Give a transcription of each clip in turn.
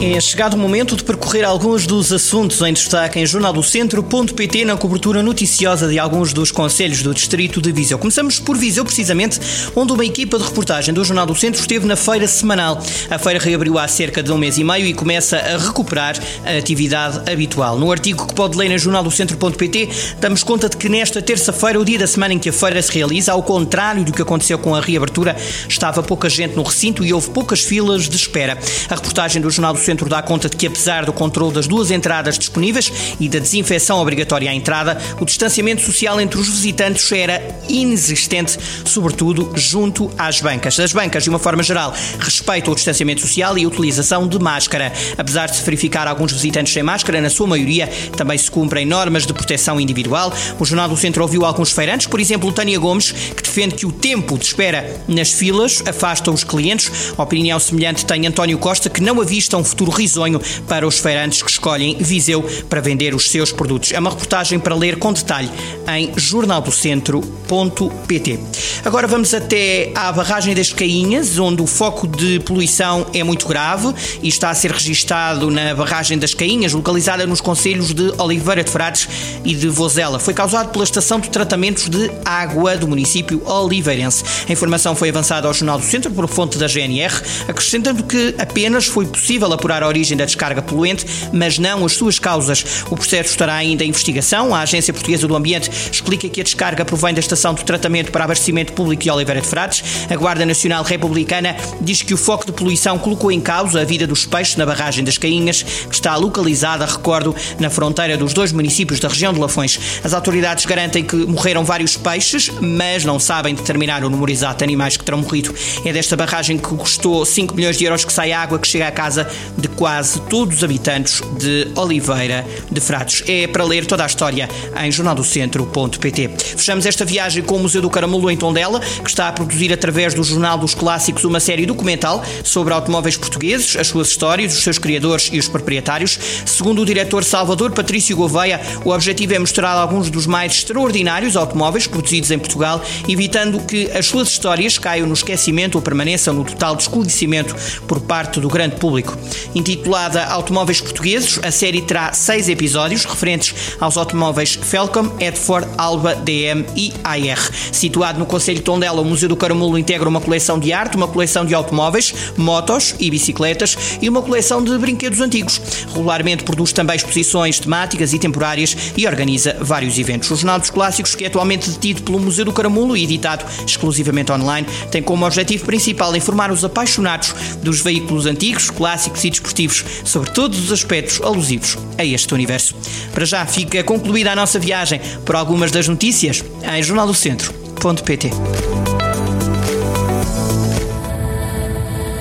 É chegado o momento de percorrer alguns dos assuntos em destaque em jornaldocentro.pt na cobertura noticiosa de alguns dos conselhos do distrito de Viseu. Começamos por Viseu, precisamente, onde uma equipa de reportagem do Jornal do Centro esteve na feira semanal. A feira reabriu há cerca de um mês e meio e começa a recuperar a atividade habitual. No artigo que pode ler em jornaldocentro.pt, damos conta de que nesta terça-feira, o dia da semana em que a feira se realiza, ao contrário do que aconteceu com a reabertura, estava pouca gente no recinto e houve poucas filas de espera. A reportagem do Jornal do Centro dá conta de que, apesar do controle das duas entradas disponíveis e da desinfecção obrigatória à entrada, o distanciamento social entre os visitantes era inexistente, sobretudo junto às bancas. As bancas, de uma forma geral, respeitam o distanciamento social e a utilização de máscara. Apesar de se verificar alguns visitantes sem máscara, na sua maioria também se cumprem normas de proteção individual. O Jornal do Centro ouviu alguns feirantes, por exemplo, Tânia Gomes, que defende que o tempo de espera nas filas afasta os clientes. A opinião semelhante tem António Costa, que não avista um futuro risonho para os feirantes que escolhem Viseu para vender os seus produtos. É uma reportagem para ler com detalhe em jornaldocentro.pt. Agora vamos até à barragem das Cainhas, onde o foco de poluição é muito grave e está a ser registado na barragem das Cainhas, localizada nos concelhos de Oliveira de Frades e de Vozela. Foi causado pela estação de tratamentos de água do município oliveirense. A informação foi avançada ao Jornal do Centro por fonte da GNR, acrescentando que apenas foi possível apurar a origem da descarga poluente, mas não as suas causas. O processo estará ainda em investigação. A Agência Portuguesa do Ambiente explica que a descarga provém da estação de tratamento para abastecimento público de Oliveira de Frades. A Guarda Nacional Republicana diz que o foco de poluição colocou em causa a vida dos peixes na barragem das Cainhas, que está localizada, recordo, na fronteira dos dois municípios da região de Lafões. As autoridades garantem que morreram vários peixes, mas não sabem determinar o número exato de animais que terão morrido. É desta barragem que custou 5 milhões de euros que sai a água que chega à casa de quase todos os habitantes de Oliveira de Frades. É para ler toda a história em jornaldocentro.pt. Fechamos esta viagem com o Museu do Caramulo em Tondela, que está a produzir através do Jornal dos Clássicos uma série documental sobre automóveis portugueses, as suas histórias, os seus criadores e os proprietários. Segundo o diretor Salvador Patrício Gouveia, o objetivo é mostrar alguns dos mais extraordinários automóveis produzidos em Portugal, evitando que as suas histórias caiam no esquecimento ou permaneçam no total desconhecimento por parte do grande público. Intitulada Automóveis Portugueses, a série terá seis episódios referentes aos automóveis Felcom, Edford, Alba, DM e AR. Situado no Conselho de Tondela, o Museu do Caramulo integra uma coleção de arte, uma coleção de automóveis, motos e bicicletas e uma coleção de brinquedos antigos. Regularmente produz também exposições temáticas e temporárias e organiza vários eventos. O Jornal dos Clássicos, que é atualmente detido pelo Museu do Caramulo e editado exclusivamente online, tem como objetivo principal informar os apaixonados dos veículos antigos, clássicos e desportivos sobre todos os aspectos alusivos a este universo. Para já fica concluída a nossa viagem por algumas das notícias em jornaldocentro.pt.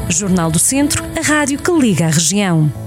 Jornal do Centro, a rádio que liga a região.